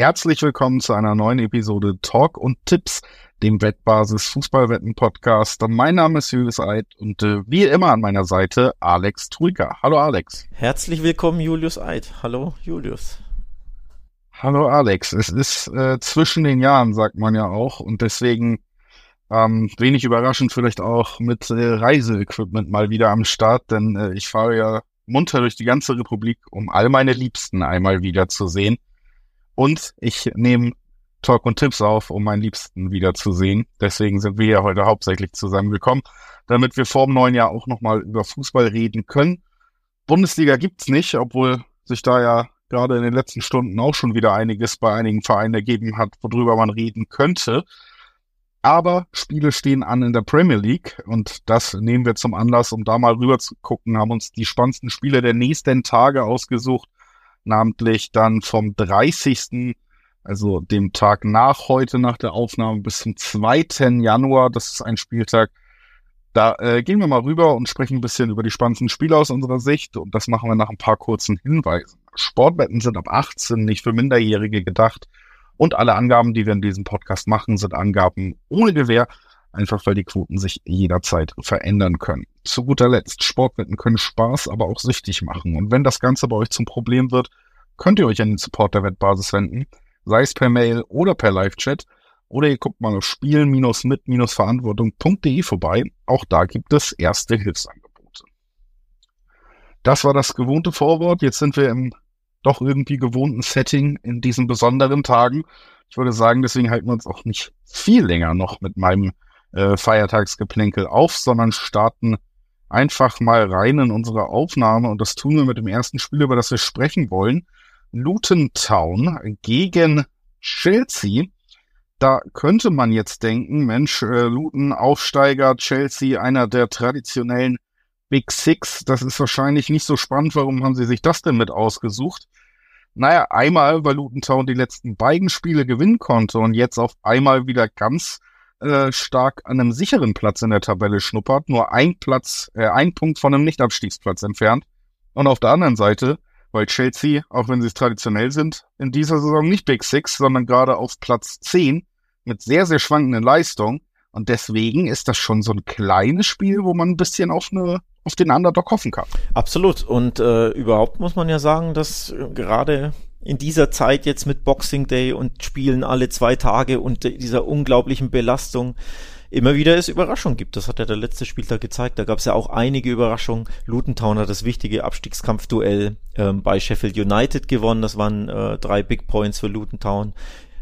Herzlich willkommen zu einer neuen Episode Talk und Tipps, dem Wettbasis Fußballwetten Podcast. Mein Name ist Julius Eid und äh, wie immer an meiner Seite Alex Trüger. Hallo Alex. Herzlich willkommen Julius Eid. Hallo Julius. Hallo Alex. Es ist äh, zwischen den Jahren, sagt man ja auch, und deswegen ähm, wenig überraschend vielleicht auch mit äh, Reiseequipment mal wieder am Start, denn äh, ich fahre ja munter durch die ganze Republik, um all meine Liebsten einmal wieder zu sehen. Und ich nehme Talk und Tipps auf, um meinen Liebsten wieder zu sehen. Deswegen sind wir ja heute hauptsächlich zusammengekommen, damit wir vor dem neuen Jahr auch nochmal über Fußball reden können. Bundesliga gibt's nicht, obwohl sich da ja gerade in den letzten Stunden auch schon wieder einiges bei einigen Vereinen ergeben hat, worüber man reden könnte. Aber Spiele stehen an in der Premier League und das nehmen wir zum Anlass, um da mal rüber zu gucken, haben uns die spannendsten Spiele der nächsten Tage ausgesucht, namentlich dann vom 30., also dem Tag nach heute, nach der Aufnahme bis zum 2. Januar, das ist ein Spieltag, da äh, gehen wir mal rüber und sprechen ein bisschen über die spannendsten Spiele aus unserer Sicht und das machen wir nach ein paar kurzen Hinweisen. Sportwetten sind ab 18 nicht für Minderjährige gedacht. Und alle Angaben, die wir in diesem Podcast machen, sind Angaben ohne Gewähr, einfach weil die Quoten sich jederzeit verändern können. Zu guter Letzt, Sportwetten können Spaß, aber auch süchtig machen. Und wenn das Ganze bei euch zum Problem wird, könnt ihr euch an den Support der Wettbasis wenden, sei es per Mail oder per Live-Chat. Oder ihr guckt mal auf spielen-mit-verantwortung.de vorbei. Auch da gibt es erste Hilfsangebote. Das war das gewohnte Vorwort. Jetzt sind wir im doch irgendwie gewohnten Setting in diesen besonderen Tagen. Ich würde sagen, deswegen halten wir uns auch nicht viel länger noch mit meinem äh, Feiertagsgeplänkel auf, sondern starten einfach mal rein in unsere Aufnahme und das tun wir mit dem ersten Spiel, über das wir sprechen wollen. Luton Town gegen Chelsea. Da könnte man jetzt denken, Mensch, äh, Luton Aufsteiger, Chelsea einer der traditionellen Big Six, das ist wahrscheinlich nicht so spannend. Warum haben sie sich das denn mit ausgesucht? Naja, einmal, weil Luton Town die letzten beiden Spiele gewinnen konnte und jetzt auf einmal wieder ganz äh, stark an einem sicheren Platz in der Tabelle schnuppert, nur ein Platz, äh, ein Punkt von einem Nicht-Abstiegsplatz entfernt. Und auf der anderen Seite, weil Chelsea, auch wenn sie es traditionell sind, in dieser Saison nicht Big Six, sondern gerade auf Platz 10 mit sehr, sehr schwankenden Leistungen. Und deswegen ist das schon so ein kleines Spiel, wo man ein bisschen auf eine auf den Underdog hoffen kann. Absolut. Und äh, überhaupt muss man ja sagen, dass äh, gerade in dieser Zeit jetzt mit Boxing Day und Spielen alle zwei Tage und dieser unglaublichen Belastung immer wieder es Überraschungen gibt. Das hat ja der letzte Spieltag gezeigt. Da gab es ja auch einige Überraschungen. Luton Town hat das wichtige Abstiegskampfduell ähm, bei Sheffield United gewonnen. Das waren äh, drei Big Points für Luton Town.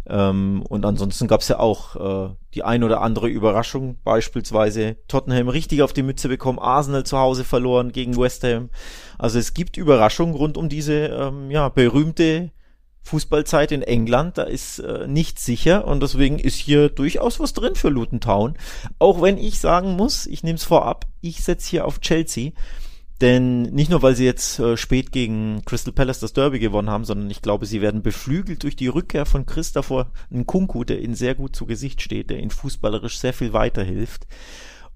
Ähm, und ansonsten gab es ja auch äh, die ein oder andere Überraschung, beispielsweise Tottenham richtig auf die Mütze bekommen, Arsenal zu Hause verloren gegen West Ham. Also es gibt Überraschungen rund um diese ähm, ja, berühmte Fußballzeit in England, da ist äh, nichts sicher und deswegen ist hier durchaus was drin für Luton Town. Auch wenn ich sagen muss, ich nehme es vorab, ich setze hier auf Chelsea. Denn nicht nur, weil sie jetzt äh, spät gegen Crystal Palace das Derby gewonnen haben, sondern ich glaube, sie werden beflügelt durch die Rückkehr von Christopher Nkunku, der ihnen sehr gut zu Gesicht steht, der ihnen fußballerisch sehr viel weiterhilft.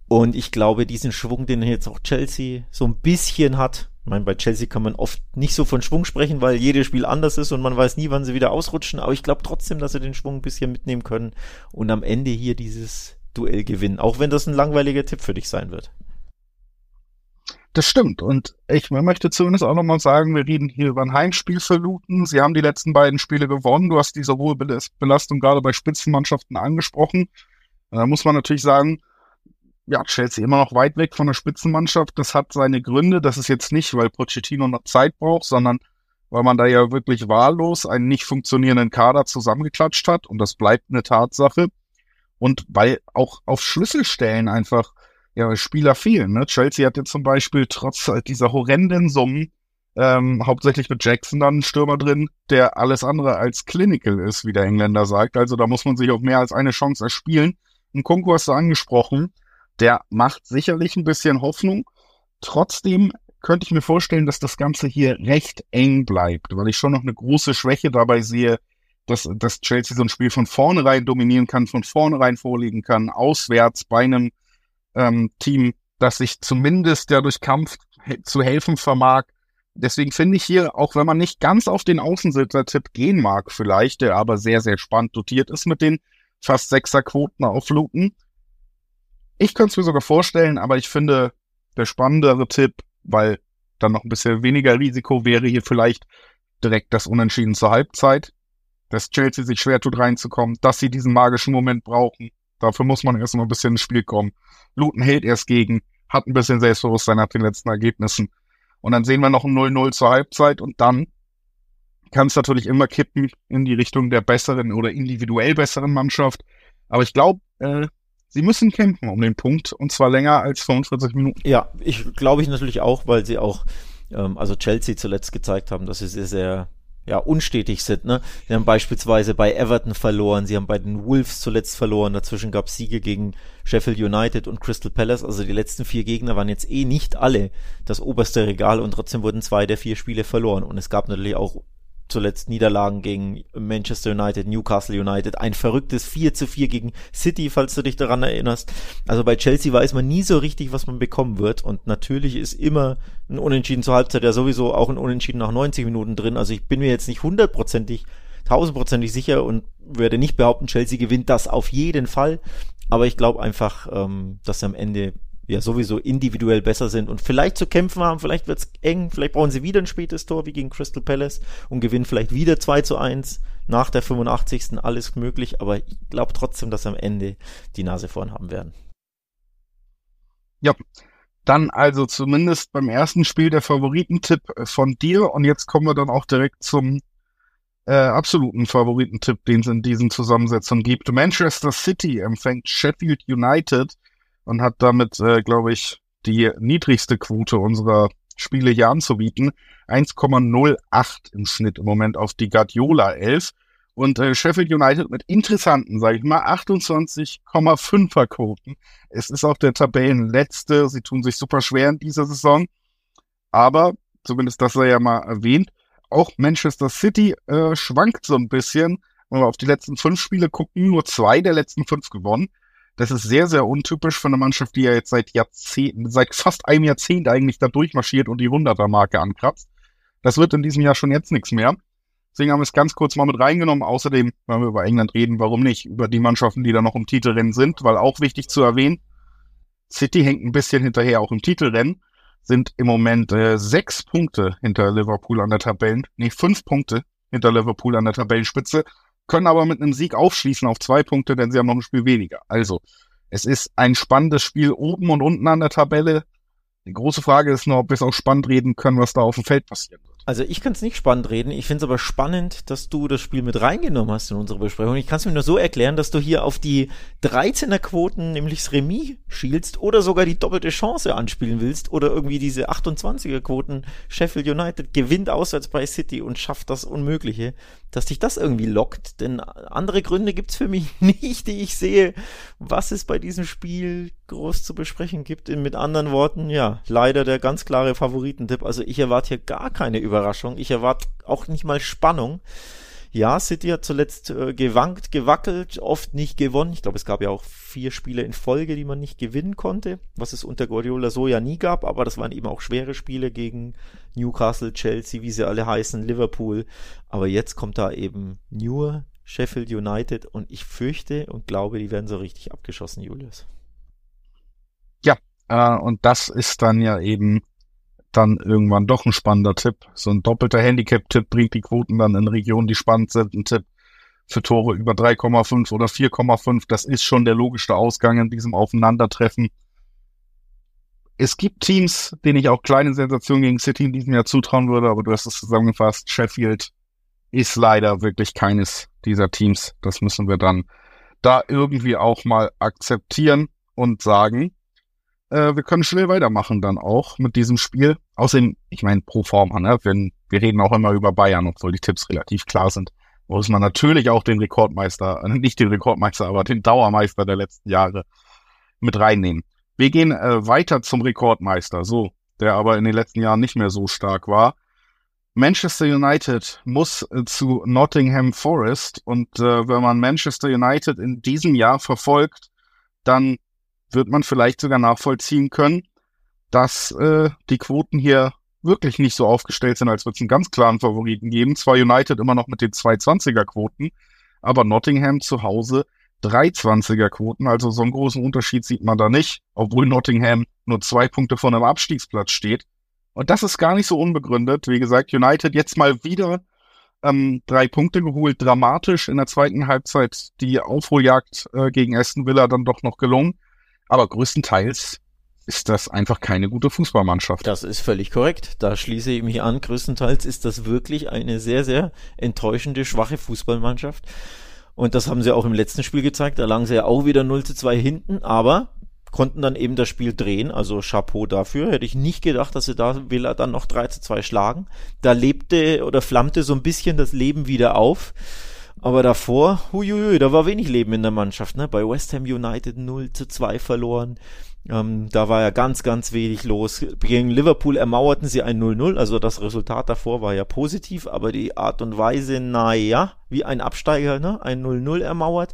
Und ich glaube, diesen Schwung, den jetzt auch Chelsea so ein bisschen hat, ich meine, bei Chelsea kann man oft nicht so von Schwung sprechen, weil jedes Spiel anders ist und man weiß nie, wann sie wieder ausrutschen. Aber ich glaube trotzdem, dass sie den Schwung ein bisschen mitnehmen können und am Ende hier dieses Duell gewinnen. Auch wenn das ein langweiliger Tipp für dich sein wird. Das stimmt. Und ich möchte zumindest auch nochmal sagen, wir reden hier über ein Heimspiel für Luton. Sie haben die letzten beiden Spiele gewonnen. Du hast diese hohe Belastung gerade bei Spitzenmannschaften angesprochen. Da muss man natürlich sagen, ja, Chelsea immer noch weit weg von der Spitzenmannschaft. Das hat seine Gründe. Das ist jetzt nicht, weil Pochettino noch Zeit braucht, sondern weil man da ja wirklich wahllos einen nicht funktionierenden Kader zusammengeklatscht hat. Und das bleibt eine Tatsache. Und weil auch auf Schlüsselstellen einfach ja, Spieler fehlen. Ne? Chelsea hat jetzt zum Beispiel trotz dieser horrenden Summen ähm, hauptsächlich mit Jackson dann einen Stürmer drin, der alles andere als clinical ist, wie der Engländer sagt. Also da muss man sich auch mehr als eine Chance erspielen. Ein Konko hast angesprochen, der macht sicherlich ein bisschen Hoffnung. Trotzdem könnte ich mir vorstellen, dass das Ganze hier recht eng bleibt, weil ich schon noch eine große Schwäche dabei sehe, dass, dass Chelsea so ein Spiel von vornherein dominieren kann, von vornherein vorlegen kann, auswärts bei einem ähm, Team, das sich zumindest ja durch Kampf zu helfen vermag. deswegen finde ich hier, auch wenn man nicht ganz auf den Außensitzer-Tipp gehen mag, vielleicht, der aber sehr, sehr spannend dotiert ist mit den fast Sechser-Quoten auf Luton. Ich könnte es mir sogar vorstellen, aber ich finde, der spannendere Tipp, weil dann noch ein bisschen weniger Risiko wäre hier vielleicht direkt das Unentschieden zur Halbzeit, dass Chelsea sich schwer tut reinzukommen, dass sie diesen magischen Moment brauchen. Dafür muss man erst mal ein bisschen ins Spiel kommen. Luton hält erst gegen, hat ein bisschen Selbstbewusstsein nach den letzten Ergebnissen. Und dann sehen wir noch ein 0-0 zur Halbzeit und dann kann es natürlich immer kippen in die Richtung der besseren oder individuell besseren Mannschaft. Aber ich glaube, äh, sie müssen kämpfen um den Punkt und zwar länger als 45 Minuten. Ja, ich glaube ich natürlich auch, weil sie auch, ähm, also Chelsea zuletzt gezeigt haben, dass sie sehr, sehr ja, unstetig sind. Ne? Sie haben beispielsweise bei Everton verloren, sie haben bei den Wolves zuletzt verloren, dazwischen gab es Siege gegen Sheffield United und Crystal Palace. Also die letzten vier Gegner waren jetzt eh nicht alle das oberste Regal und trotzdem wurden zwei der vier Spiele verloren. Und es gab natürlich auch zuletzt Niederlagen gegen Manchester United, Newcastle United, ein verrücktes 4 zu 4 gegen City, falls du dich daran erinnerst. Also bei Chelsea weiß man nie so richtig, was man bekommen wird und natürlich ist immer ein Unentschieden zur Halbzeit ja sowieso auch ein Unentschieden nach 90 Minuten drin. Also ich bin mir jetzt nicht hundertprozentig, tausendprozentig sicher und werde nicht behaupten, Chelsea gewinnt das auf jeden Fall. Aber ich glaube einfach, ähm, dass am Ende ja sowieso individuell besser sind und vielleicht zu kämpfen haben, vielleicht wird's eng, vielleicht brauchen sie wieder ein spätes Tor wie gegen Crystal Palace und gewinnen vielleicht wieder 2 zu 1 nach der 85. alles möglich, aber ich glaube trotzdem, dass sie am Ende die Nase vorn haben werden. Ja, dann also zumindest beim ersten Spiel der Favoritentipp von dir und jetzt kommen wir dann auch direkt zum äh, absoluten Favoritentipp, den es in diesen Zusammensetzungen gibt. Manchester City empfängt Sheffield United und hat damit, äh, glaube ich, die niedrigste Quote unserer Spiele hier anzubieten. 1,08 im Schnitt im Moment auf die Guardiola 11. Und äh, Sheffield United mit interessanten, sage ich mal, 28,5er Quoten. Es ist auch der Tabellenletzte. Sie tun sich super schwer in dieser Saison. Aber, zumindest das sei ja mal erwähnt, auch Manchester City äh, schwankt so ein bisschen. Wenn wir auf die letzten fünf Spiele gucken, nur zwei der letzten fünf gewonnen. Das ist sehr, sehr untypisch für eine Mannschaft, die ja jetzt seit Jahrzehnten, seit fast einem Jahrzehnt eigentlich da durchmarschiert und die 100er-Marke ankratzt. Das wird in diesem Jahr schon jetzt nichts mehr. Deswegen haben wir es ganz kurz mal mit reingenommen. Außerdem, wenn wir über England reden, warum nicht? Über die Mannschaften, die da noch im Titelrennen sind, weil auch wichtig zu erwähnen, City hängt ein bisschen hinterher auch im Titelrennen, sind im Moment äh, sechs Punkte hinter Liverpool an der Tabellen, nee, fünf Punkte hinter Liverpool an der Tabellenspitze können aber mit einem Sieg aufschließen auf zwei Punkte, denn sie haben noch ein Spiel weniger. Also, es ist ein spannendes Spiel oben und unten an der Tabelle. Die große Frage ist nur, ob wir es auch spannend reden können, was da auf dem Feld passiert. Also ich kann es nicht spannend reden. Ich finde es aber spannend, dass du das Spiel mit reingenommen hast in unsere Besprechung. Ich kann es mir nur so erklären, dass du hier auf die 13er Quoten, nämlich das Remis, schielst oder sogar die doppelte Chance anspielen willst oder irgendwie diese 28er Quoten. Sheffield United gewinnt auswärts bei City und schafft das Unmögliche, dass dich das irgendwie lockt. Denn andere Gründe gibt's für mich nicht, die ich sehe, was es bei diesem Spiel groß zu besprechen gibt. Mit anderen Worten, ja, leider der ganz klare Favoritentipp. Also ich erwarte hier gar keine Überraschung. Ich erwarte auch nicht mal Spannung. Ja, City hat zuletzt äh, gewankt, gewackelt, oft nicht gewonnen. Ich glaube, es gab ja auch vier Spiele in Folge, die man nicht gewinnen konnte, was es unter Guardiola so ja nie gab, aber das waren eben auch schwere Spiele gegen Newcastle, Chelsea, wie sie alle heißen, Liverpool. Aber jetzt kommt da eben nur Sheffield United und ich fürchte und glaube, die werden so richtig abgeschossen, Julius. Ja, äh, und das ist dann ja eben dann irgendwann doch ein spannender Tipp. So ein doppelter Handicap-Tipp bringt die Quoten dann in Regionen, die spannend sind. Ein Tipp für Tore über 3,5 oder 4,5. Das ist schon der logische Ausgang in diesem Aufeinandertreffen. Es gibt Teams, denen ich auch kleine Sensationen gegen City in diesem Jahr zutrauen würde, aber du hast es zusammengefasst. Sheffield ist leider wirklich keines dieser Teams. Das müssen wir dann da irgendwie auch mal akzeptieren und sagen, äh, wir können schnell weitermachen dann auch mit diesem Spiel. Außerdem, ich meine, pro Forma, ne? Wenn, wir reden auch immer über Bayern, obwohl die Tipps relativ klar sind. Muss man natürlich auch den Rekordmeister, nicht den Rekordmeister, aber den Dauermeister der letzten Jahre mit reinnehmen. Wir gehen äh, weiter zum Rekordmeister, so, der aber in den letzten Jahren nicht mehr so stark war. Manchester United muss äh, zu Nottingham Forest und äh, wenn man Manchester United in diesem Jahr verfolgt, dann wird man vielleicht sogar nachvollziehen können, dass äh, die Quoten hier wirklich nicht so aufgestellt sind, als würde es einen ganz klaren Favoriten geben. Zwar United immer noch mit den 220er Quoten, aber Nottingham zu Hause 320er Quoten. Also so einen großen Unterschied sieht man da nicht, obwohl Nottingham nur zwei Punkte von einem Abstiegsplatz steht. Und das ist gar nicht so unbegründet. Wie gesagt, United jetzt mal wieder ähm, drei Punkte geholt, dramatisch in der zweiten Halbzeit die Aufholjagd äh, gegen Aston Villa dann doch noch gelungen. Aber größtenteils ist das einfach keine gute Fußballmannschaft. Das ist völlig korrekt. Da schließe ich mich an. Größtenteils ist das wirklich eine sehr, sehr enttäuschende, schwache Fußballmannschaft. Und das haben sie auch im letzten Spiel gezeigt. Da lagen sie ja auch wieder 0 zu 2 hinten, aber konnten dann eben das Spiel drehen. Also Chapeau dafür. Hätte ich nicht gedacht, dass sie da Villa dann noch 3 zu 2 schlagen. Da lebte oder flammte so ein bisschen das Leben wieder auf. Aber davor, huiuiui, da war wenig Leben in der Mannschaft. Ne? Bei West Ham United 0 zu 2 verloren. Ähm, da war ja ganz, ganz wenig los. Gegen Liverpool ermauerten sie ein 0-0, also das Resultat davor war ja positiv, aber die Art und Weise, naja, wie ein Absteiger, ne? Ein 0-0 ermauert.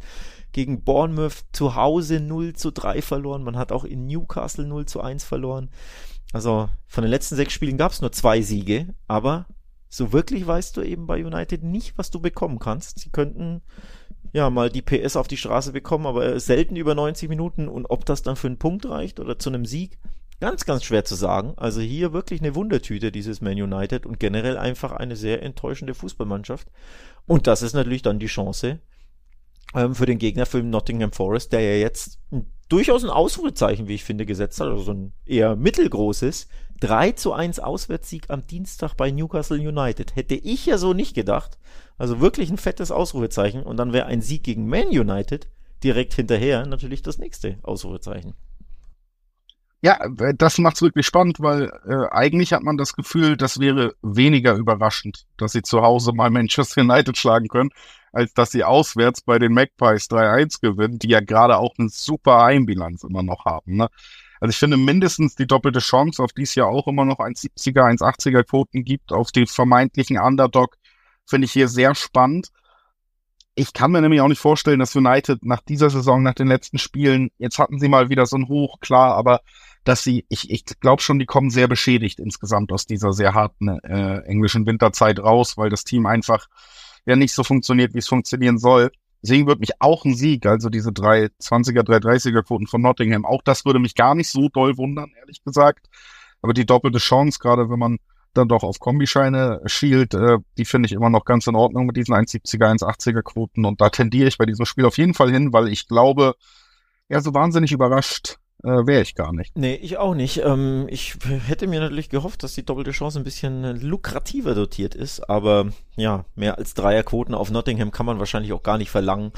Gegen Bournemouth zu Hause 0 zu 3 verloren. Man hat auch in Newcastle 0 zu 1 verloren. Also von den letzten sechs Spielen gab es nur zwei Siege, aber so wirklich weißt du eben bei United nicht, was du bekommen kannst. Sie könnten ja, mal die PS auf die Straße bekommen, aber selten über 90 Minuten und ob das dann für einen Punkt reicht oder zu einem Sieg, ganz, ganz schwer zu sagen. Also hier wirklich eine Wundertüte, dieses Man United und generell einfach eine sehr enttäuschende Fußballmannschaft. Und das ist natürlich dann die Chance ähm, für den Gegner, für Nottingham Forest, der ja jetzt durchaus ein Ausrufezeichen, wie ich finde, gesetzt hat, also so ein eher mittelgroßes. 3 zu 1 Auswärtssieg am Dienstag bei Newcastle United. Hätte ich ja so nicht gedacht. Also wirklich ein fettes Ausrufezeichen. Und dann wäre ein Sieg gegen Man United direkt hinterher natürlich das nächste Ausrufezeichen. Ja, das macht's wirklich spannend, weil äh, eigentlich hat man das Gefühl, das wäre weniger überraschend, dass sie zu Hause mal Manchester United schlagen können, als dass sie auswärts bei den Magpies 3-1 gewinnen, die ja gerade auch eine super Heimbilanz immer noch haben. Ne? Also ich finde mindestens die doppelte Chance, auf die es ja auch immer noch 1,70er, 1,80er Quoten gibt, auf die vermeintlichen Underdog, finde ich hier sehr spannend. Ich kann mir nämlich auch nicht vorstellen, dass United nach dieser Saison, nach den letzten Spielen, jetzt hatten sie mal wieder so ein Hoch, klar, aber dass sie, ich, ich glaube schon, die kommen sehr beschädigt insgesamt aus dieser sehr harten äh, englischen Winterzeit raus, weil das Team einfach ja nicht so funktioniert, wie es funktionieren soll. Deswegen würde mich auch ein Sieg, also diese 320er, 330er Quoten von Nottingham, auch das würde mich gar nicht so doll wundern, ehrlich gesagt. Aber die doppelte Chance, gerade wenn man dann doch auf Kombischeine schielt, äh, die finde ich immer noch ganz in Ordnung mit diesen 1,70er, 1,80er Quoten. Und da tendiere ich bei diesem Spiel auf jeden Fall hin, weil ich glaube, ja, so wahnsinnig überrascht äh, wäre ich gar nicht. Nee, ich auch nicht. Ähm, ich hätte mir natürlich gehofft, dass die doppelte Chance ein bisschen lukrativer dotiert ist, aber ja, mehr als Dreierquoten auf Nottingham kann man wahrscheinlich auch gar nicht verlangen,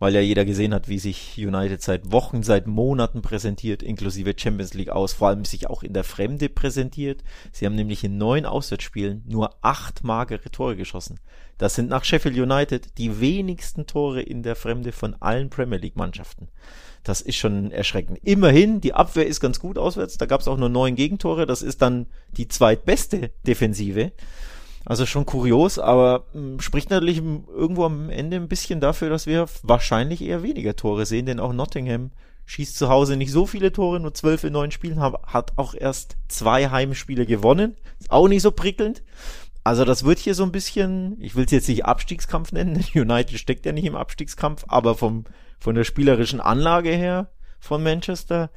weil ja jeder gesehen hat, wie sich United seit Wochen, seit Monaten präsentiert, inklusive Champions League aus, vor allem sich auch in der Fremde präsentiert. Sie haben nämlich in neun Auswärtsspielen nur acht magere Tore geschossen. Das sind nach Sheffield United die wenigsten Tore in der Fremde von allen Premier League Mannschaften. Das ist schon erschreckend. Immerhin, die Abwehr ist ganz gut auswärts. Da gab es auch nur neun Gegentore. Das ist dann die zweitbeste Defensive. Also schon kurios, aber hm, spricht natürlich irgendwo am Ende ein bisschen dafür, dass wir wahrscheinlich eher weniger Tore sehen, denn auch Nottingham schießt zu Hause nicht so viele Tore, nur zwölf in neun Spielen, hat auch erst zwei Heimspiele gewonnen. Ist auch nicht so prickelnd. Also das wird hier so ein bisschen, ich will es jetzt nicht Abstiegskampf nennen, United steckt ja nicht im Abstiegskampf, aber vom von der spielerischen Anlage her von Manchester,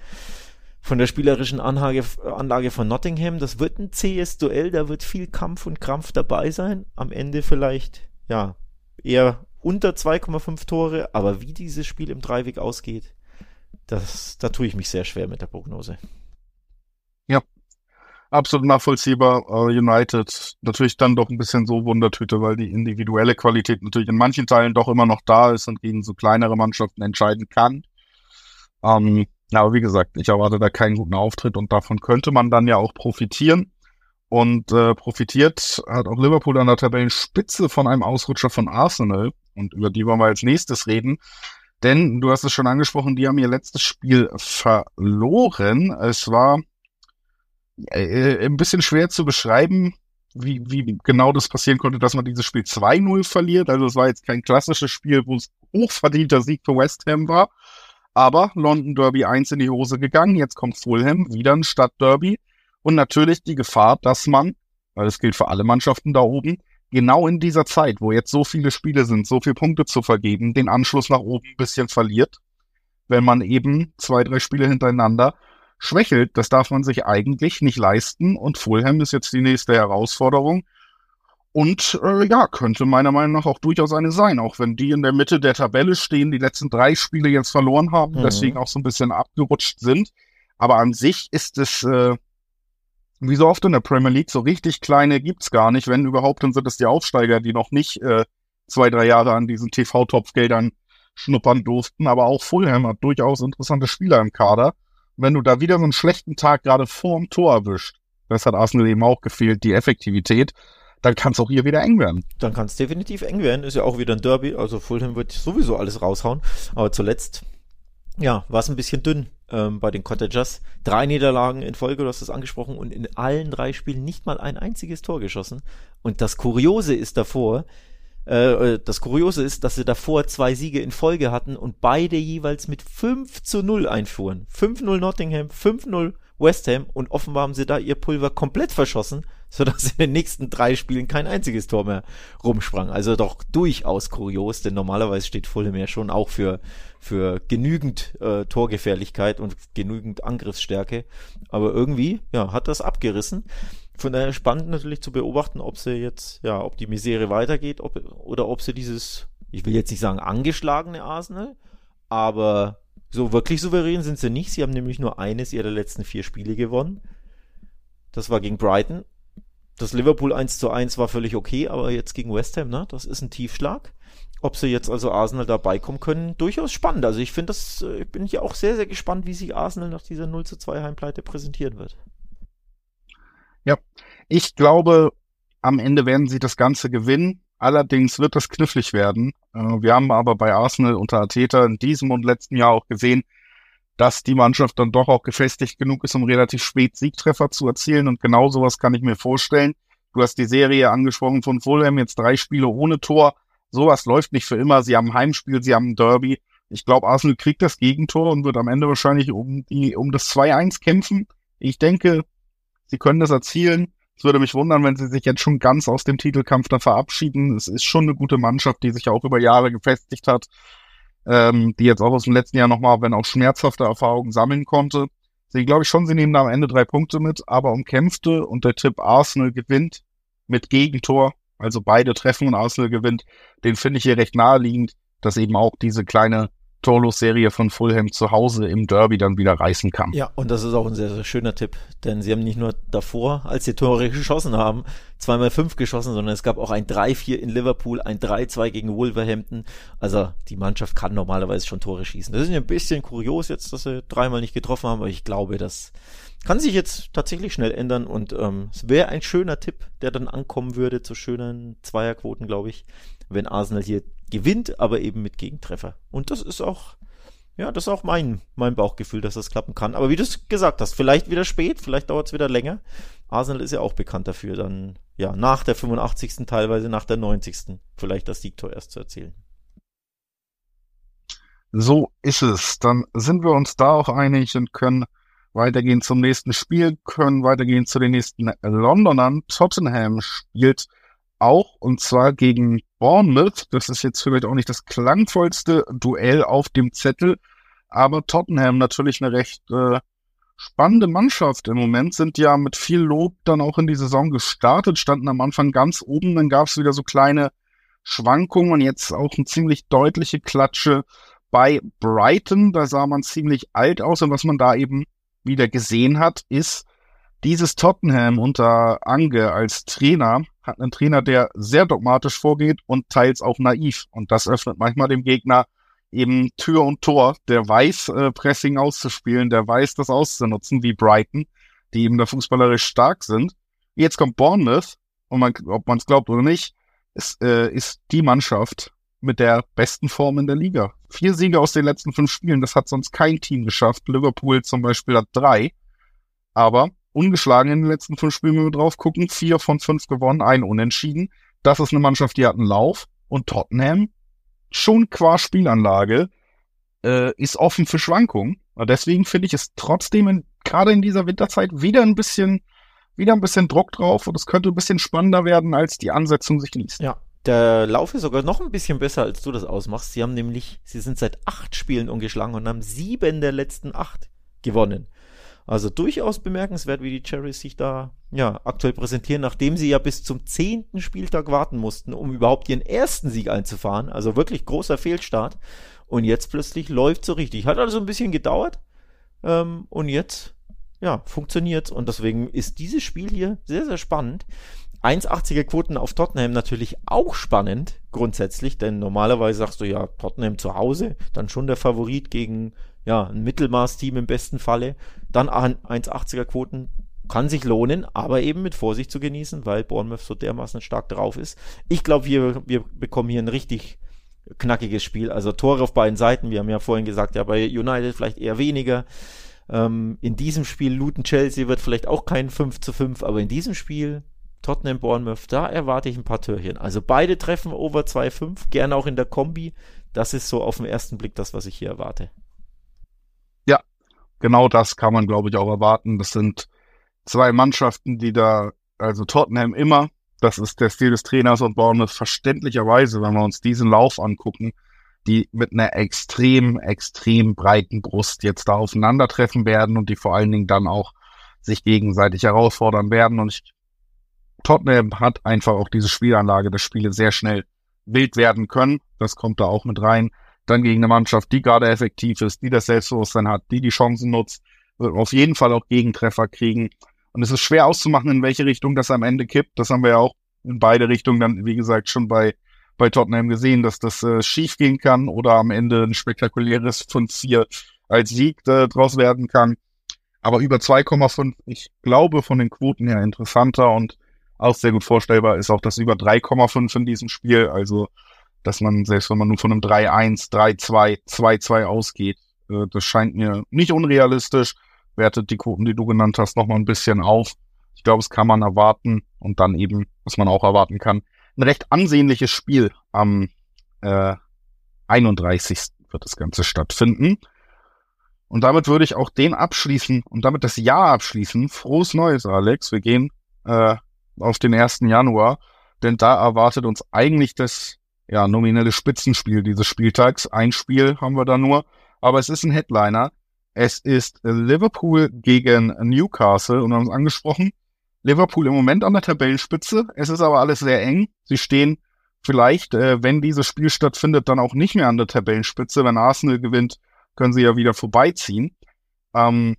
von der spielerischen Anlage, Anlage von Nottingham. Das wird ein zähes Duell, da wird viel Kampf und Krampf dabei sein. Am Ende vielleicht, ja, eher unter 2,5 Tore, aber wie dieses Spiel im Dreiweg ausgeht, das, da tue ich mich sehr schwer mit der Prognose. Absolut nachvollziehbar. Uh, United natürlich dann doch ein bisschen so Wundertüte, weil die individuelle Qualität natürlich in manchen Teilen doch immer noch da ist und gegen so kleinere Mannschaften entscheiden kann. Ähm, aber wie gesagt, ich erwarte da keinen guten Auftritt und davon könnte man dann ja auch profitieren. Und äh, profitiert hat auch Liverpool an der Tabellenspitze von einem Ausrutscher von Arsenal. Und über die wollen wir als nächstes reden. Denn du hast es schon angesprochen, die haben ihr letztes Spiel verloren. Es war äh, ein bisschen schwer zu beschreiben, wie, wie genau das passieren konnte, dass man dieses Spiel 2-0 verliert. Also es war jetzt kein klassisches Spiel, wo es hochverdienter Sieg für West Ham war. Aber London Derby 1 in die Hose gegangen. Jetzt kommt Fulham, wieder ein Stadtderby. Und natürlich die Gefahr, dass man, weil das gilt für alle Mannschaften da oben, genau in dieser Zeit, wo jetzt so viele Spiele sind, so viele Punkte zu vergeben, den Anschluss nach oben ein bisschen verliert, wenn man eben zwei, drei Spiele hintereinander schwächelt. Das darf man sich eigentlich nicht leisten. Und Fulham ist jetzt die nächste Herausforderung. Und äh, ja, könnte meiner Meinung nach auch durchaus eine sein, auch wenn die in der Mitte der Tabelle stehen, die letzten drei Spiele jetzt verloren haben, mhm. deswegen auch so ein bisschen abgerutscht sind. Aber an sich ist es, äh, wie so oft in der Premier League, so richtig kleine gibt's gar nicht. Wenn überhaupt, dann sind es die Aufsteiger, die noch nicht äh, zwei, drei Jahre an diesen TV-Topfgeldern schnuppern durften. Aber auch Fulham hat durchaus interessante Spieler im Kader. Wenn du da wieder so einen schlechten Tag gerade vorm Tor erwischt, das hat Arsenal eben auch gefehlt, die Effektivität, dann kann es auch hier wieder eng werden. Dann kann es definitiv eng werden. Ist ja auch wieder ein Derby. Also Fulham wird sowieso alles raushauen. Aber zuletzt, ja, war es ein bisschen dünn ähm, bei den Cottagers. Drei Niederlagen in Folge, du hast es angesprochen, und in allen drei Spielen nicht mal ein einziges Tor geschossen. Und das Kuriose ist davor, äh, äh das Kuriose ist, dass sie davor zwei Siege in Folge hatten und beide jeweils mit 5 zu 0 einfuhren. 5-0 Nottingham, 5-0 West Ham und offenbar haben sie da ihr Pulver komplett verschossen, sodass in den nächsten drei Spielen kein einziges Tor mehr rumsprang. Also doch durchaus kurios, denn normalerweise steht Fulham ja schon auch für, für genügend äh, Torgefährlichkeit und genügend Angriffsstärke. Aber irgendwie, ja, hat das abgerissen. Von daher spannend natürlich zu beobachten, ob sie jetzt, ja, ob die Misere weitergeht, ob, oder ob sie dieses, ich will jetzt nicht sagen angeschlagene Arsenal, aber so wirklich souverän sind sie nicht. Sie haben nämlich nur eines ihrer letzten vier Spiele gewonnen. Das war gegen Brighton. Das Liverpool 1 zu 1 war völlig okay, aber jetzt gegen West Ham, ne? Das ist ein Tiefschlag. Ob sie jetzt also Arsenal dabei kommen können, durchaus spannend. Also ich finde das, ich äh, bin hier auch sehr, sehr gespannt, wie sich Arsenal nach dieser 0 zu 2 Heimpleite präsentieren wird. Ich glaube, am Ende werden sie das Ganze gewinnen. Allerdings wird das knifflig werden. Äh, wir haben aber bei Arsenal unter Arteta in diesem und letzten Jahr auch gesehen, dass die Mannschaft dann doch auch gefestigt genug ist, um relativ spät Siegtreffer zu erzielen. Und genau sowas kann ich mir vorstellen. Du hast die Serie angesprochen von Fulham, jetzt drei Spiele ohne Tor. Sowas läuft nicht für immer. Sie haben ein Heimspiel, sie haben ein Derby. Ich glaube, Arsenal kriegt das Gegentor und wird am Ende wahrscheinlich um die, um das 2-1 kämpfen. Ich denke, sie können das erzielen. Es würde mich wundern, wenn sie sich jetzt schon ganz aus dem Titelkampf da verabschieden. Es ist schon eine gute Mannschaft, die sich auch über Jahre gefestigt hat, ähm, die jetzt auch aus dem letzten Jahr nochmal, wenn auch schmerzhafte Erfahrungen sammeln konnte. Sie glaube ich schon, sie nehmen da am Ende drei Punkte mit, aber umkämpfte und der Tipp Arsenal gewinnt mit Gegentor, also beide treffen und Arsenal gewinnt, den finde ich hier recht naheliegend, dass eben auch diese kleine Torlos-Serie von Fulham zu Hause im Derby dann wieder reißen kann. Ja, und das ist auch ein sehr, sehr schöner Tipp, denn sie haben nicht nur davor, als sie Tore geschossen haben, zweimal fünf geschossen, sondern es gab auch ein 3-4 in Liverpool, ein 3-2 gegen Wolverhampton. Also die Mannschaft kann normalerweise schon Tore schießen. Das ist ein bisschen kurios jetzt, dass sie dreimal nicht getroffen haben, aber ich glaube, das kann sich jetzt tatsächlich schnell ändern und ähm, es wäre ein schöner Tipp, der dann ankommen würde zu schönen Zweierquoten, glaube ich, wenn Arsenal hier gewinnt, aber eben mit Gegentreffer. Und das ist auch, ja, das ist auch mein, mein Bauchgefühl, dass das klappen kann. Aber wie du es gesagt hast, vielleicht wieder spät, vielleicht dauert es wieder länger. Arsenal ist ja auch bekannt dafür, dann, ja, nach der 85. teilweise nach der 90. vielleicht das Siegtor erst zu erzielen. So ist es. Dann sind wir uns da auch einig und können weitergehen zum nächsten Spiel, können weitergehen zu den nächsten Londonern. Tottenham spielt auch und zwar gegen Bournemouth. Das ist jetzt vielleicht auch nicht das klangvollste Duell auf dem Zettel, aber Tottenham natürlich eine recht äh, spannende Mannschaft im Moment, sind ja mit viel Lob dann auch in die Saison gestartet, standen am Anfang ganz oben, dann gab es wieder so kleine Schwankungen und jetzt auch eine ziemlich deutliche Klatsche bei Brighton. Da sah man ziemlich alt aus und was man da eben wieder gesehen hat, ist, dieses Tottenham unter Ange als Trainer hat einen Trainer, der sehr dogmatisch vorgeht und teils auch naiv. Und das öffnet manchmal dem Gegner eben Tür und Tor. Der weiß, äh, Pressing auszuspielen, der weiß, das auszunutzen, wie Brighton, die eben da fußballerisch stark sind. Jetzt kommt Bournemouth, und man, ob man es glaubt oder nicht, ist, äh, ist die Mannschaft mit der besten Form in der Liga. Vier Siege aus den letzten fünf Spielen, das hat sonst kein Team geschafft. Liverpool zum Beispiel hat drei. Aber ungeschlagen in den letzten fünf Spielen, wenn wir drauf gucken. Vier von fünf gewonnen, ein unentschieden. Das ist eine Mannschaft, die hat einen Lauf. Und Tottenham, schon qua Spielanlage, äh, ist offen für Schwankungen. Und deswegen finde ich es trotzdem, gerade in dieser Winterzeit, wieder ein bisschen wieder ein bisschen Druck drauf und es könnte ein bisschen spannender werden, als die Ansetzung sich liest. Ja, der Lauf ist sogar noch ein bisschen besser, als du das ausmachst. Sie haben nämlich, sie sind seit acht Spielen ungeschlagen und haben sieben der letzten acht gewonnen. Also durchaus bemerkenswert, wie die Cherries sich da ja aktuell präsentieren, nachdem sie ja bis zum zehnten Spieltag warten mussten, um überhaupt ihren ersten Sieg einzufahren. Also wirklich großer Fehlstart. Und jetzt plötzlich läuft so richtig. Hat also ein bisschen gedauert. Ähm, und jetzt, ja, funktioniert. Und deswegen ist dieses Spiel hier sehr, sehr spannend. 1,80er Quoten auf Tottenham natürlich auch spannend, grundsätzlich, denn normalerweise sagst du ja, Tottenham zu Hause, dann schon der Favorit gegen ja, ein Mittelmaß-Team im besten Falle. Dann 1,80er Quoten kann sich lohnen, aber eben mit Vorsicht zu genießen, weil Bournemouth so dermaßen stark drauf ist. Ich glaube, wir, wir bekommen hier ein richtig knackiges Spiel. Also Tore auf beiden Seiten. Wir haben ja vorhin gesagt, ja, bei United vielleicht eher weniger. Ähm, in diesem Spiel Luton Chelsea wird vielleicht auch kein 5 zu 5, aber in diesem Spiel Tottenham Bournemouth, da erwarte ich ein paar Türchen. Also beide treffen over 2,5, gerne auch in der Kombi. Das ist so auf den ersten Blick das, was ich hier erwarte genau das kann man, glaube ich, auch erwarten. Das sind zwei Mannschaften, die da, also Tottenham immer, das ist der Stil des Trainers und Bournemouth verständlicherweise, wenn wir uns diesen Lauf angucken, die mit einer extrem, extrem breiten Brust jetzt da aufeinandertreffen werden und die vor allen Dingen dann auch sich gegenseitig herausfordern werden. Und ich, Tottenham hat einfach auch diese Spielanlage, dass Spiele sehr schnell wild werden können. Das kommt da auch mit rein dann gegen eine Mannschaft, die gerade effektiv ist, die das Selbstbewusstsein hat, die die Chancen nutzt, wird auf jeden Fall auch Gegentreffer kriegen. Und es ist schwer auszumachen, in welche Richtung das am Ende kippt. Das haben wir ja auch in beide Richtungen dann, wie gesagt, schon bei, bei Tottenham gesehen, dass das äh, schief gehen kann oder am Ende ein spektakuläres 5-4 als Sieg äh, draus werden kann. Aber über 2,5, ich glaube, von den Quoten her interessanter und auch sehr gut vorstellbar ist auch das über 3,5 in diesem Spiel. Also dass man, selbst wenn man nur von einem 3-1, 3-2, 2-2 ausgeht, äh, das scheint mir nicht unrealistisch. Wertet die Quoten, die du genannt hast, nochmal ein bisschen auf. Ich glaube, es kann man erwarten und dann eben, was man auch erwarten kann, ein recht ansehnliches Spiel am äh, 31. wird das Ganze stattfinden. Und damit würde ich auch den abschließen und damit das Jahr abschließen. Frohes Neues, Alex. Wir gehen äh, auf den 1. Januar, denn da erwartet uns eigentlich das ja, nominelle Spitzenspiel dieses Spieltags. Ein Spiel haben wir da nur, aber es ist ein Headliner. Es ist Liverpool gegen Newcastle und wir haben es angesprochen. Liverpool im Moment an der Tabellenspitze. Es ist aber alles sehr eng. Sie stehen vielleicht, äh, wenn dieses Spiel stattfindet, dann auch nicht mehr an der Tabellenspitze. Wenn Arsenal gewinnt, können sie ja wieder vorbeiziehen. Ähm,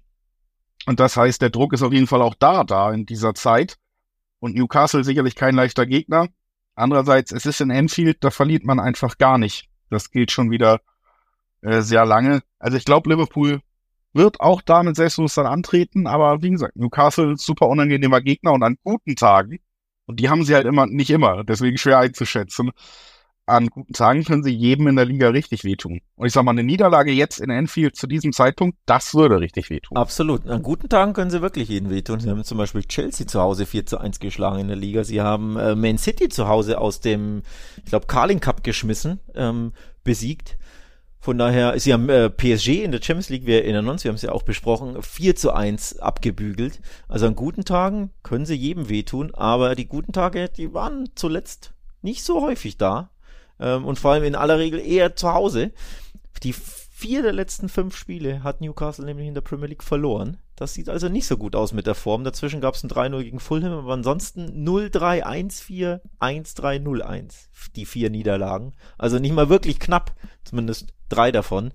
und das heißt, der Druck ist auf jeden Fall auch da, da in dieser Zeit. Und Newcastle sicherlich kein leichter Gegner. Andererseits, es ist in Enfield, da verliert man einfach gar nicht. Das gilt schon wieder äh, sehr lange. Also ich glaube, Liverpool wird auch da mit Selbstbewusstsein antreten, aber wie gesagt, Newcastle super unangenehmer Gegner und an guten Tagen, und die haben sie halt immer, nicht immer, deswegen schwer einzuschätzen, an guten Tagen können sie jedem in der Liga richtig wehtun. Und ich sag mal, eine Niederlage jetzt in Enfield zu diesem Zeitpunkt, das würde richtig wehtun. Absolut. An guten Tagen können sie wirklich jeden wehtun. Sie haben zum Beispiel Chelsea zu Hause 4 zu 1 geschlagen in der Liga. Sie haben äh, Man City zu Hause aus dem, ich glaube, Carling Cup geschmissen, ähm, besiegt. Von daher, sie haben äh, PSG in der Champions League, wir erinnern uns, wir haben es ja auch besprochen, 4 zu 1 abgebügelt. Also an guten Tagen können sie jedem wehtun, aber die guten Tage, die waren zuletzt nicht so häufig da ähm, und vor allem in aller Regel eher zu Hause. Die vier der letzten fünf Spiele hat Newcastle nämlich in der Premier League verloren. Das sieht also nicht so gut aus mit der Form. Dazwischen gab es ein 3-0 gegen Fulham, aber ansonsten 0-3, 1-4, 1-3, 0-1. Die vier Niederlagen. Also nicht mal wirklich knapp. Zumindest drei davon.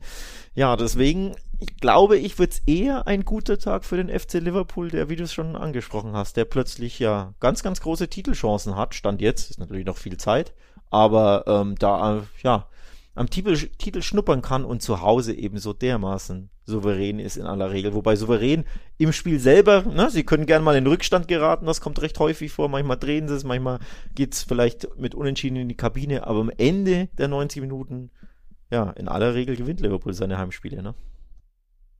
Ja, deswegen, ich glaube, ich würde es eher ein guter Tag für den FC Liverpool, der, wie du es schon angesprochen hast, der plötzlich ja ganz, ganz große Titelchancen hat. Stand jetzt, ist natürlich noch viel Zeit aber ähm, da ja am Titel, Titel schnuppern kann und zu Hause eben so dermaßen souverän ist in aller Regel. Wobei souverän im Spiel selber, ne, sie können gerne mal in Rückstand geraten, das kommt recht häufig vor. Manchmal drehen sie es, manchmal geht's vielleicht mit Unentschieden in die Kabine, aber am Ende der 90 Minuten, ja, in aller Regel gewinnt Liverpool seine Heimspiele, ne?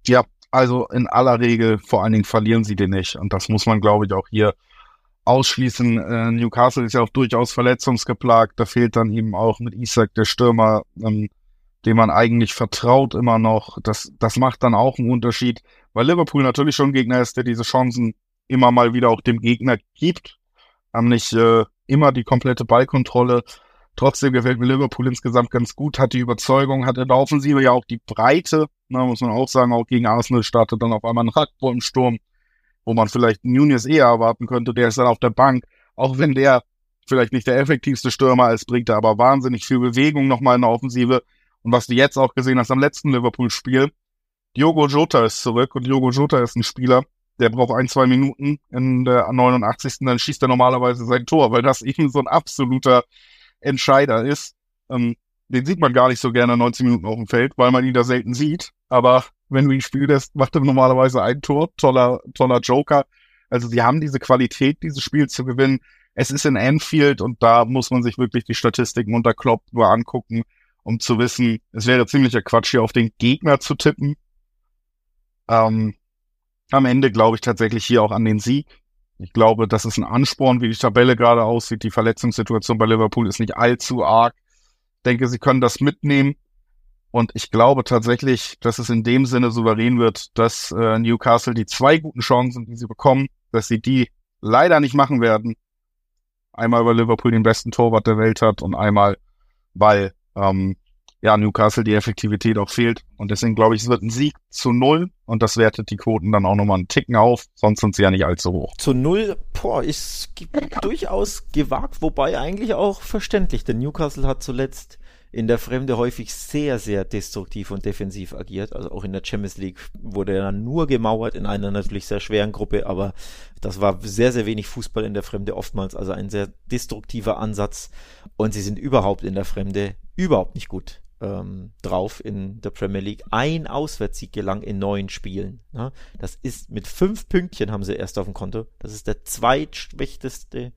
Ja, also in aller Regel, vor allen Dingen verlieren sie den nicht. Und das muss man, glaube ich, auch hier ausschließen. Äh, Newcastle ist ja auch durchaus verletzungsgeplagt. Da fehlt dann eben auch mit Isaac der Stürmer, ähm, dem man eigentlich vertraut immer noch. Das, das macht dann auch einen Unterschied, weil Liverpool natürlich schon ein Gegner ist, der diese Chancen immer mal wieder auch dem Gegner gibt, haben nicht äh, immer die komplette Ballkontrolle. Trotzdem gefällt mir Liverpool insgesamt ganz gut, hat die Überzeugung, hat in der Offensive ja auch die Breite, na, muss man auch sagen, auch gegen Arsenal startet dann auf einmal ein Rakpo im Sturm, wo man vielleicht Nunes eher erwarten könnte, der ist dann auf der Bank, auch wenn der vielleicht nicht der effektivste Stürmer ist, bringt er aber wahnsinnig viel Bewegung nochmal in der Offensive. Und was du jetzt auch gesehen hast am letzten Liverpool-Spiel, Diogo Jota ist zurück und Diogo Jota ist ein Spieler, der braucht ein, zwei Minuten in der 89. Dann schießt er normalerweise sein Tor, weil das eben so ein absoluter Entscheider ist. Ähm, den sieht man gar nicht so gerne 90 Minuten auf dem Feld, weil man ihn da selten sieht. Aber wenn du ihn spielst, macht er normalerweise ein Tor. Toller, toller Joker. Also sie haben diese Qualität, dieses Spiel zu gewinnen. Es ist in Anfield und da muss man sich wirklich die Statistiken unter Klopp nur angucken, um zu wissen, es wäre ziemlicher Quatsch, hier auf den Gegner zu tippen. Ähm, am Ende glaube ich tatsächlich hier auch an den Sieg. Ich glaube, das ist ein Ansporn, wie die Tabelle gerade aussieht. Die Verletzungssituation bei Liverpool ist nicht allzu arg. Ich denke, sie können das mitnehmen. Und ich glaube tatsächlich, dass es in dem Sinne souverän wird, dass äh, Newcastle die zwei guten Chancen, die sie bekommen, dass sie die leider nicht machen werden. Einmal, weil Liverpool den besten Torwart der Welt hat und einmal, weil ähm, ja, Newcastle die Effektivität auch fehlt. Und deswegen glaube ich, es wird ein Sieg zu null und das wertet die Quoten dann auch nochmal einen Ticken auf, sonst sind sie ja nicht allzu hoch. Zu null, boah, ist durchaus gewagt, wobei eigentlich auch verständlich, denn Newcastle hat zuletzt in der Fremde häufig sehr, sehr destruktiv und defensiv agiert. Also auch in der Champions League wurde er nur gemauert in einer natürlich sehr schweren Gruppe, aber das war sehr, sehr wenig Fußball in der Fremde oftmals, also ein sehr destruktiver Ansatz. Und sie sind überhaupt in der Fremde überhaupt nicht gut ähm, drauf in der Premier League. Ein Auswärtssieg gelang in neun Spielen. Ne? Das ist mit fünf Pünktchen haben sie erst auf dem Konto. Das ist der zweitschwächteste,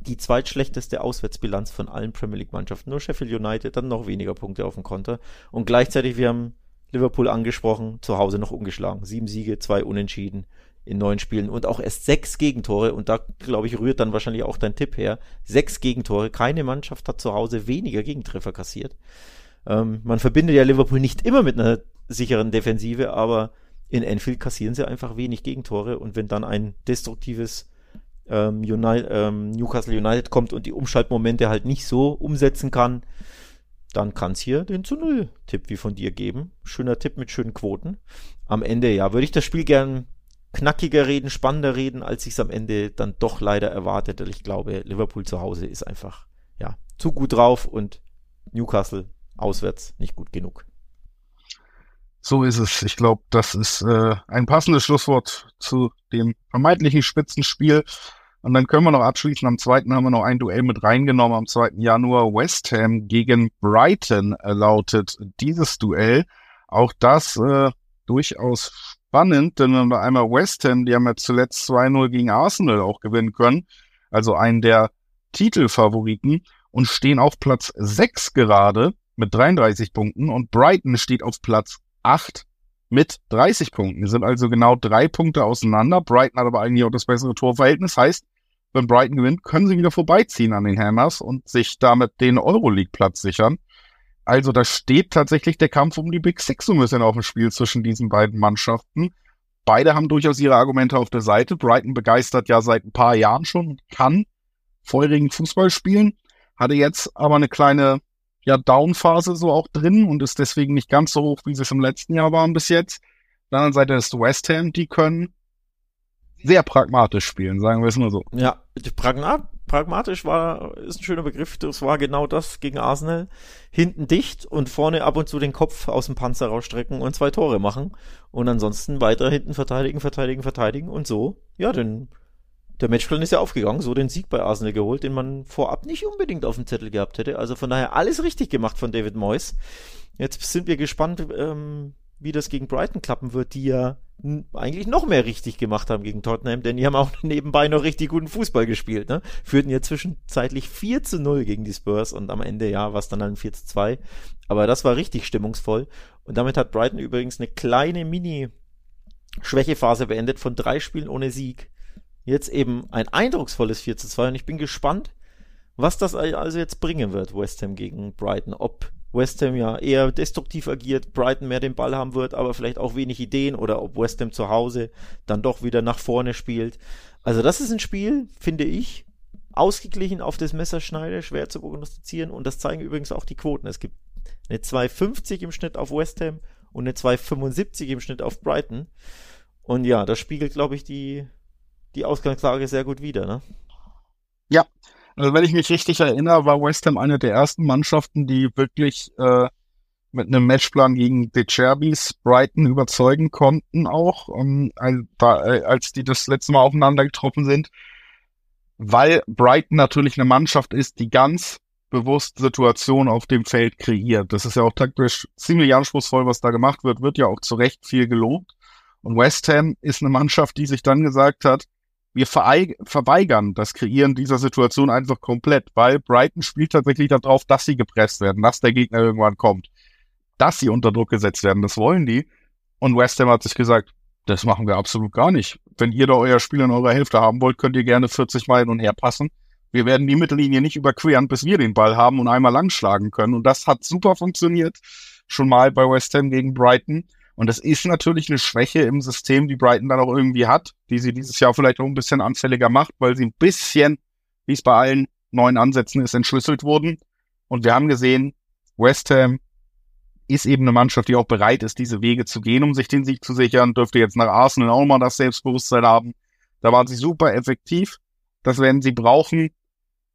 die zweitschlechteste Auswärtsbilanz von allen Premier League Mannschaften. Nur Sheffield United dann noch weniger Punkte auf dem Konto. Und gleichzeitig, wir haben Liverpool angesprochen, zu Hause noch ungeschlagen. Sieben Siege, zwei Unentschieden in neun Spielen und auch erst sechs Gegentore. Und da, glaube ich, rührt dann wahrscheinlich auch dein Tipp her. Sechs Gegentore. Keine Mannschaft hat zu Hause weniger Gegentreffer kassiert. Ähm, man verbindet ja Liverpool nicht immer mit einer sicheren Defensive, aber in Enfield kassieren sie einfach wenig Gegentore und wenn dann ein destruktives ähm, United, ähm, Newcastle United kommt und die Umschaltmomente halt nicht so umsetzen kann, dann kann es hier den zu Null Tipp wie von dir geben. Schöner Tipp mit schönen Quoten. Am Ende, ja, würde ich das Spiel gern knackiger reden, spannender reden, als ich es am Ende dann doch leider erwartet. Ich glaube, Liverpool zu Hause ist einfach, ja, zu gut drauf und Newcastle auswärts nicht gut genug. So ist es. Ich glaube, das ist äh, ein passendes Schlusswort zu dem vermeintlichen Spitzenspiel. Und dann können wir noch abschließen. Am zweiten haben wir noch ein Duell mit reingenommen. Am 2. Januar West Ham gegen Brighton lautet dieses Duell. Auch das äh, durchaus spannend, denn wenn wir einmal West Ham, die haben ja zuletzt 2-0 gegen Arsenal auch gewinnen können. Also einen der Titelfavoriten und stehen auf Platz 6 gerade mit 33 Punkten und Brighton steht auf Platz 8 mit 30 Punkten. Die sind also genau drei Punkte auseinander. Brighton hat aber eigentlich auch das bessere Torverhältnis. Heißt, wenn Brighton gewinnt, können sie wieder vorbeiziehen an den Hammers und sich damit den Euroleague-Platz sichern. Also da steht tatsächlich der Kampf um die Big Six so ein bisschen auf dem Spiel zwischen diesen beiden Mannschaften. Beide haben durchaus ihre Argumente auf der Seite. Brighton begeistert ja seit ein paar Jahren schon und kann feurigen Fußball spielen. Hatte jetzt aber eine kleine ja Down-Phase so auch drin und ist deswegen nicht ganz so hoch, wie sie es im letzten Jahr waren bis jetzt. Auf der anderen Seite ist West Ham, die können sehr pragmatisch spielen, sagen wir es mal so. Ja, Pragma pragmatisch war, ist ein schöner Begriff. Das war genau das gegen Arsenal. Hinten dicht und vorne ab und zu den Kopf aus dem Panzer rausstrecken und zwei Tore machen. Und ansonsten weiter hinten verteidigen, verteidigen, verteidigen und so, ja, den der Matchplan ist ja aufgegangen, so den Sieg bei Arsenal geholt, den man vorab nicht unbedingt auf dem Zettel gehabt hätte. Also von daher alles richtig gemacht von David Moyes. Jetzt sind wir gespannt, ähm, wie das gegen Brighton klappen wird, die ja eigentlich noch mehr richtig gemacht haben gegen Tottenham, denn die haben auch nebenbei noch richtig guten Fußball gespielt, ne? Führten ja zwischenzeitlich 4 zu 0 gegen die Spurs und am Ende, ja, war es dann ein 4 zu 2. Aber das war richtig stimmungsvoll. Und damit hat Brighton übrigens eine kleine Mini-Schwächephase beendet von drei Spielen ohne Sieg jetzt eben ein eindrucksvolles 4 zu 2 und ich bin gespannt, was das also jetzt bringen wird, West Ham gegen Brighton. Ob West Ham ja eher destruktiv agiert, Brighton mehr den Ball haben wird, aber vielleicht auch wenig Ideen oder ob West Ham zu Hause dann doch wieder nach vorne spielt. Also das ist ein Spiel, finde ich, ausgeglichen auf das Messerschneide, schwer zu prognostizieren und das zeigen übrigens auch die Quoten. Es gibt eine 2,50 im Schnitt auf West Ham und eine 2,75 im Schnitt auf Brighton. Und ja, das spiegelt, glaube ich, die, die Ausgangslage sehr gut wider. Ne? Ja, also wenn ich mich richtig erinnere, war West Ham eine der ersten Mannschaften, die wirklich äh, mit einem Matchplan gegen De Cherbys Brighton überzeugen konnten auch, um, ähm, als die das letzte Mal aufeinander getroffen sind weil Brighton natürlich eine Mannschaft ist, die ganz bewusst Situationen auf dem Feld kreiert. Das ist ja auch taktisch ziemlich anspruchsvoll, was da gemacht wird, wird ja auch zu Recht viel gelobt. Und West Ham ist eine Mannschaft, die sich dann gesagt hat, wir verweigern das Kreieren dieser Situation einfach komplett, weil Brighton spielt tatsächlich darauf, dass sie gepresst werden, dass der Gegner irgendwann kommt, dass sie unter Druck gesetzt werden. Das wollen die. Und West Ham hat sich gesagt, das machen wir absolut gar nicht. Wenn ihr da euer Spiel in eurer Hälfte haben wollt, könnt ihr gerne 40 Meilen und her passen. Wir werden die Mittellinie nicht überqueren, bis wir den Ball haben und einmal langschlagen können. Und das hat super funktioniert. Schon mal bei West Ham gegen Brighton. Und das ist natürlich eine Schwäche im System, die Brighton dann auch irgendwie hat, die sie dieses Jahr vielleicht auch ein bisschen anfälliger macht, weil sie ein bisschen, wie es bei allen neuen Ansätzen ist, entschlüsselt wurden. Und wir haben gesehen, West Ham ist eben eine Mannschaft, die auch bereit ist, diese Wege zu gehen, um sich den Sieg zu sichern. Dürfte jetzt nach Arsenal auch mal das Selbstbewusstsein haben. Da waren sie super effektiv. Das werden sie brauchen.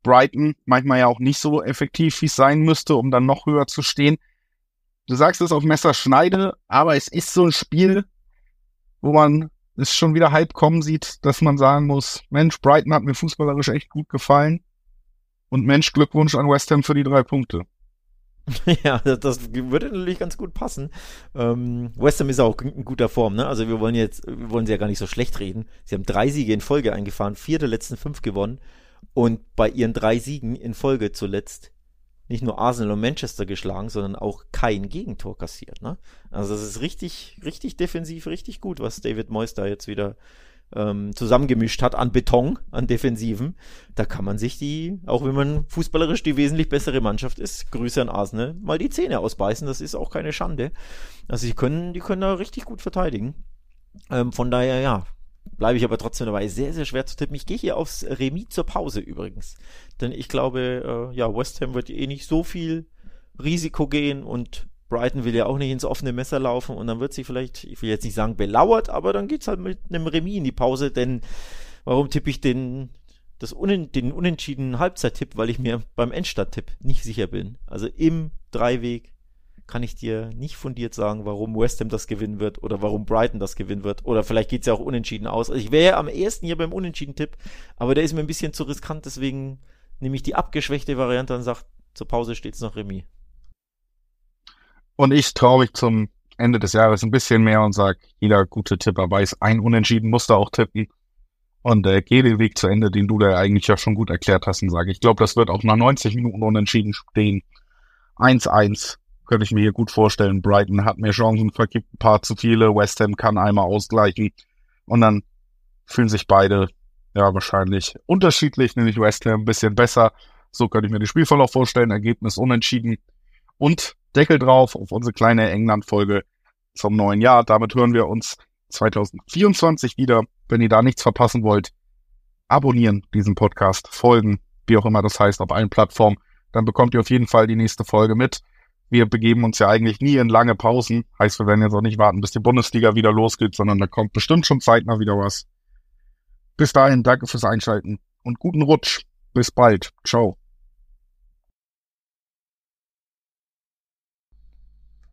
Brighton manchmal ja auch nicht so effektiv, wie es sein müsste, um dann noch höher zu stehen. Du sagst es auf Messerschneide, aber es ist so ein Spiel, wo man es schon wieder halb kommen sieht, dass man sagen muss, Mensch, Brighton hat mir fußballerisch echt gut gefallen. Und Mensch, Glückwunsch an West Ham für die drei Punkte. ja, das, das, würde natürlich ganz gut passen. Ähm, West Ham ist auch in guter Form, ne? Also wir wollen jetzt, wir wollen sie ja gar nicht so schlecht reden. Sie haben drei Siege in Folge eingefahren, vier der letzten fünf gewonnen und bei ihren drei Siegen in Folge zuletzt nicht nur Arsenal und Manchester geschlagen, sondern auch kein Gegentor kassiert, ne? Also das ist richtig, richtig defensiv, richtig gut, was David Moyes da jetzt wieder ähm, zusammengemischt hat an Beton, an Defensiven, da kann man sich die, auch wenn man fußballerisch die wesentlich bessere Mannschaft ist, Grüße an Arsenal, mal die Zähne ausbeißen. Das ist auch keine Schande. Also die können, die können da richtig gut verteidigen. Ähm, von daher, ja, bleibe ich aber trotzdem dabei. Sehr, sehr schwer zu tippen. Ich gehe hier aufs Remis zur Pause übrigens. Denn ich glaube, äh, ja, West Ham wird eh nicht so viel Risiko gehen und Brighton will ja auch nicht ins offene Messer laufen und dann wird sie vielleicht, ich will jetzt nicht sagen belauert, aber dann geht's halt mit einem Remis in die Pause, denn warum tippe ich den, das Unen, den unentschiedenen Halbzeittipp, weil ich mir beim Endstadttipp nicht sicher bin. Also im Dreiweg kann ich dir nicht fundiert sagen, warum West Ham das gewinnen wird oder warum Brighton das gewinnen wird. Oder vielleicht geht's ja auch unentschieden aus. Also ich wäre am ersten hier beim Unentschieden-Tipp, aber der ist mir ein bisschen zu riskant, deswegen nehme ich die abgeschwächte Variante und sage, zur Pause steht's noch Remis. Und ich traue mich zum Ende des Jahres ein bisschen mehr und sage, jeder gute Tipper weiß, ein Unentschieden muss da auch tippen. Und äh, gehe den Weg zu Ende, den du da eigentlich ja schon gut erklärt hast und sage, ich glaube, das wird auch nach 90 Minuten unentschieden stehen. 1-1 könnte ich mir hier gut vorstellen. Brighton hat mehr Chancen, vergibt ein paar zu viele. West Ham kann einmal ausgleichen. Und dann fühlen sich beide ja wahrscheinlich unterschiedlich, nämlich West Ham ein bisschen besser. So könnte ich mir den Spielverlauf vorstellen. Ergebnis unentschieden. Und Deckel drauf auf unsere kleine England-Folge zum neuen Jahr. Damit hören wir uns 2024 wieder. Wenn ihr da nichts verpassen wollt, abonnieren diesen Podcast, folgen, wie auch immer das heißt, auf allen Plattformen. Dann bekommt ihr auf jeden Fall die nächste Folge mit. Wir begeben uns ja eigentlich nie in lange Pausen. Heißt, wir werden jetzt auch nicht warten, bis die Bundesliga wieder losgeht, sondern da kommt bestimmt schon zeitnah wieder was. Bis dahin, danke fürs Einschalten und guten Rutsch. Bis bald. Ciao.